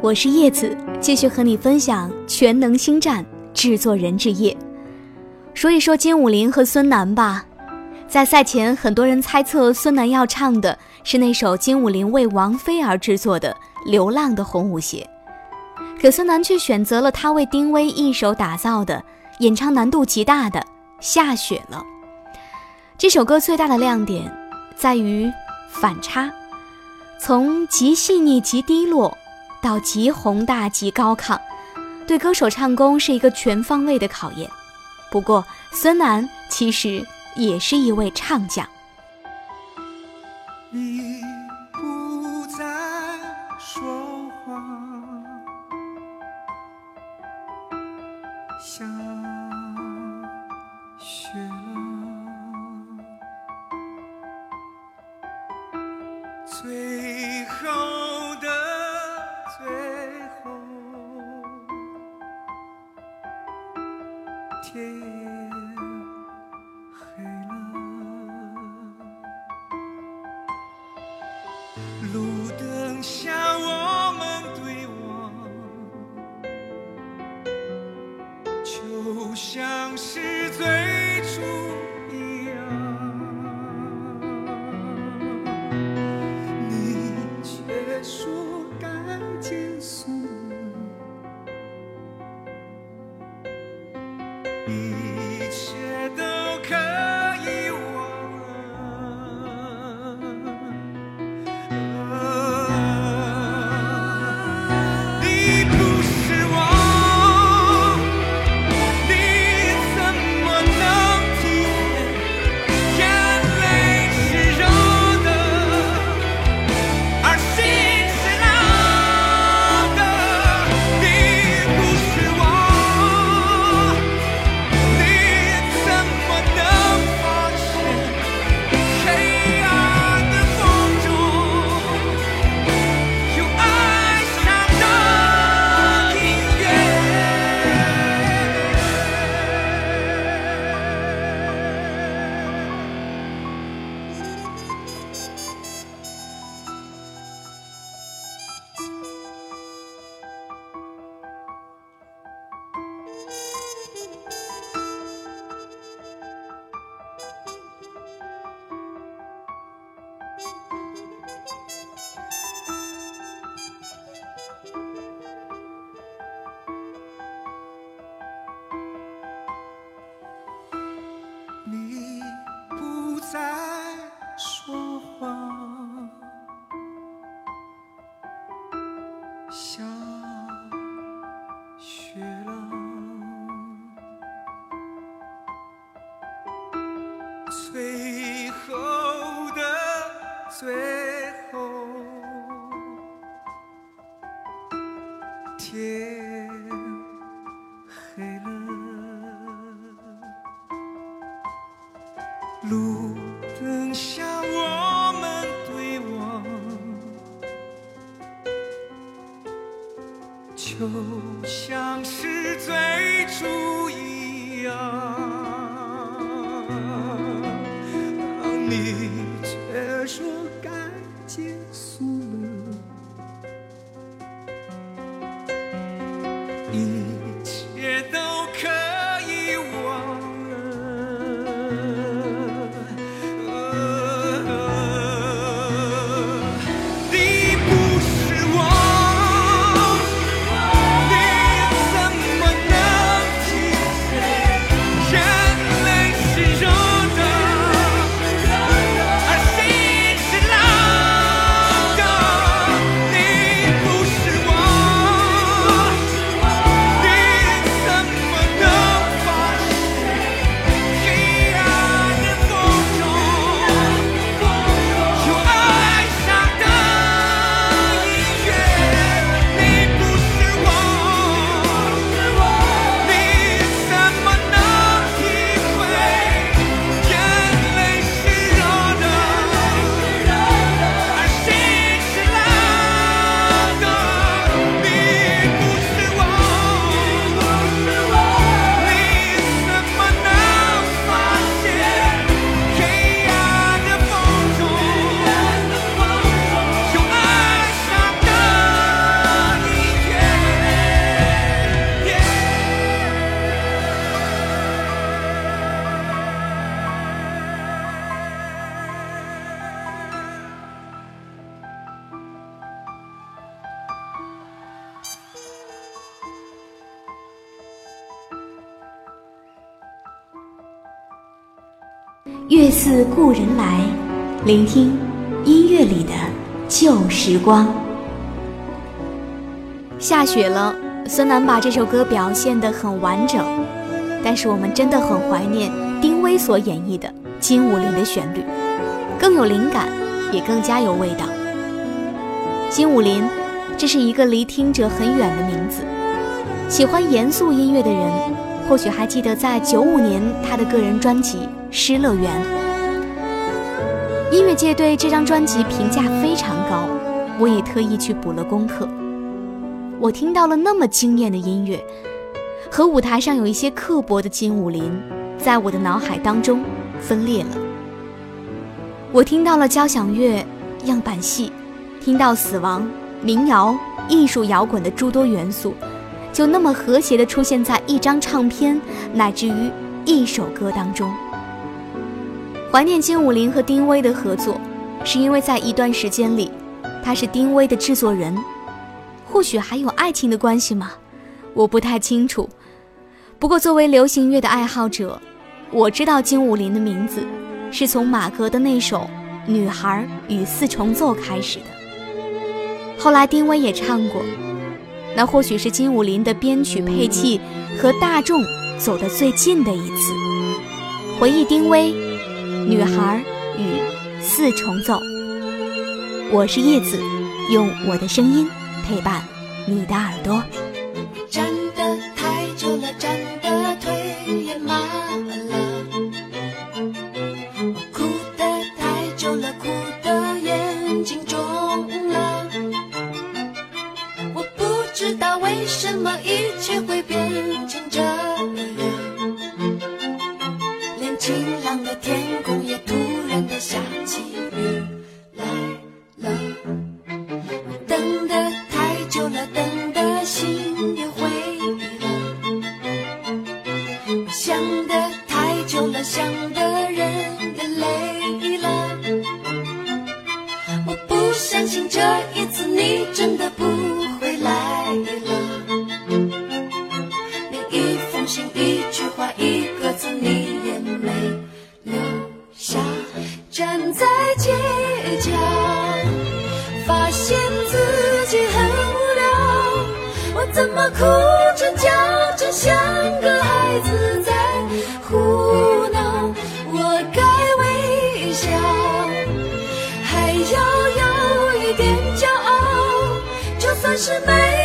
我是叶子，继续和你分享《全能星战》制作人之夜。说一说金武林和孙楠吧。在赛前，很多人猜测孙楠要唱的是那首金武林为王菲而制作的《流浪的红舞鞋》，可孙楠却选择了他为丁薇一手打造的、演唱难度极大的《下雪了》。这首歌最大的亮点在于反差，从极细腻极低落。到极宏大极高亢，对歌手唱功是一个全方位的考验。不过，孙楠其实也是一位唱将。天最后的最后，天黑了，路灯下我就像是最初一样。你却说该结束了，月似故人来，聆听音乐里的旧时光。下雪了，孙楠把这首歌表现得很完整，但是我们真的很怀念丁薇所演绎的《金武林》的旋律，更有灵感，也更加有味道。金武林，这是一个离听者很远的名字。喜欢严肃音乐的人，或许还记得在九五年他的个人专辑。《失乐园》音乐界对这张专辑评价非常高，我也特意去补了功课。我听到了那么惊艳的音乐，和舞台上有一些刻薄的金武林，在我的脑海当中分裂了。我听到了交响乐、样板戏，听到死亡、民谣、艺术摇滚的诸多元素，就那么和谐地出现在一张唱片乃至于一首歌当中。怀念金武林和丁薇的合作，是因为在一段时间里，他是丁薇的制作人，或许还有爱情的关系吗？我不太清楚。不过作为流行乐的爱好者，我知道金武林的名字是从马格的那首《女孩与四重奏》开始的。后来丁薇也唱过，那或许是金武林的编曲配器和大众走得最近的一次。回忆丁薇。女孩与四重奏，我是叶子，用我的声音陪伴你的耳朵。哭着叫着像个孩子在胡闹，我该微笑，还要有一点骄傲，就算是没。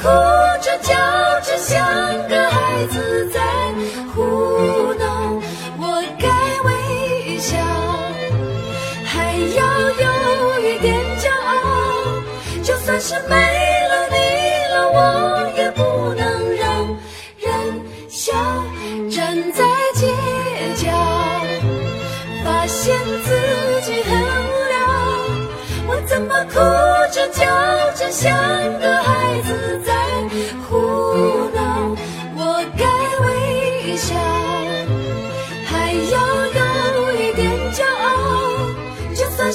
哭着叫着像个孩子在胡闹，我该微笑，还要有一点骄傲。就算是没了你了，我也不能让人笑。站在街角，发现自己很无聊，我怎么哭着叫着笑？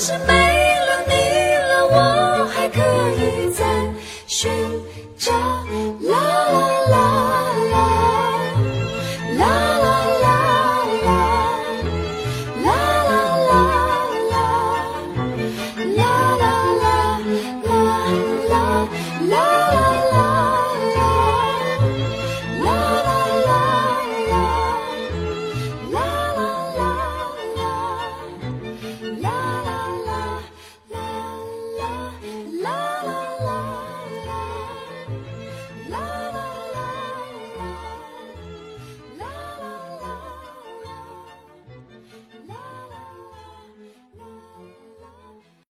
是没。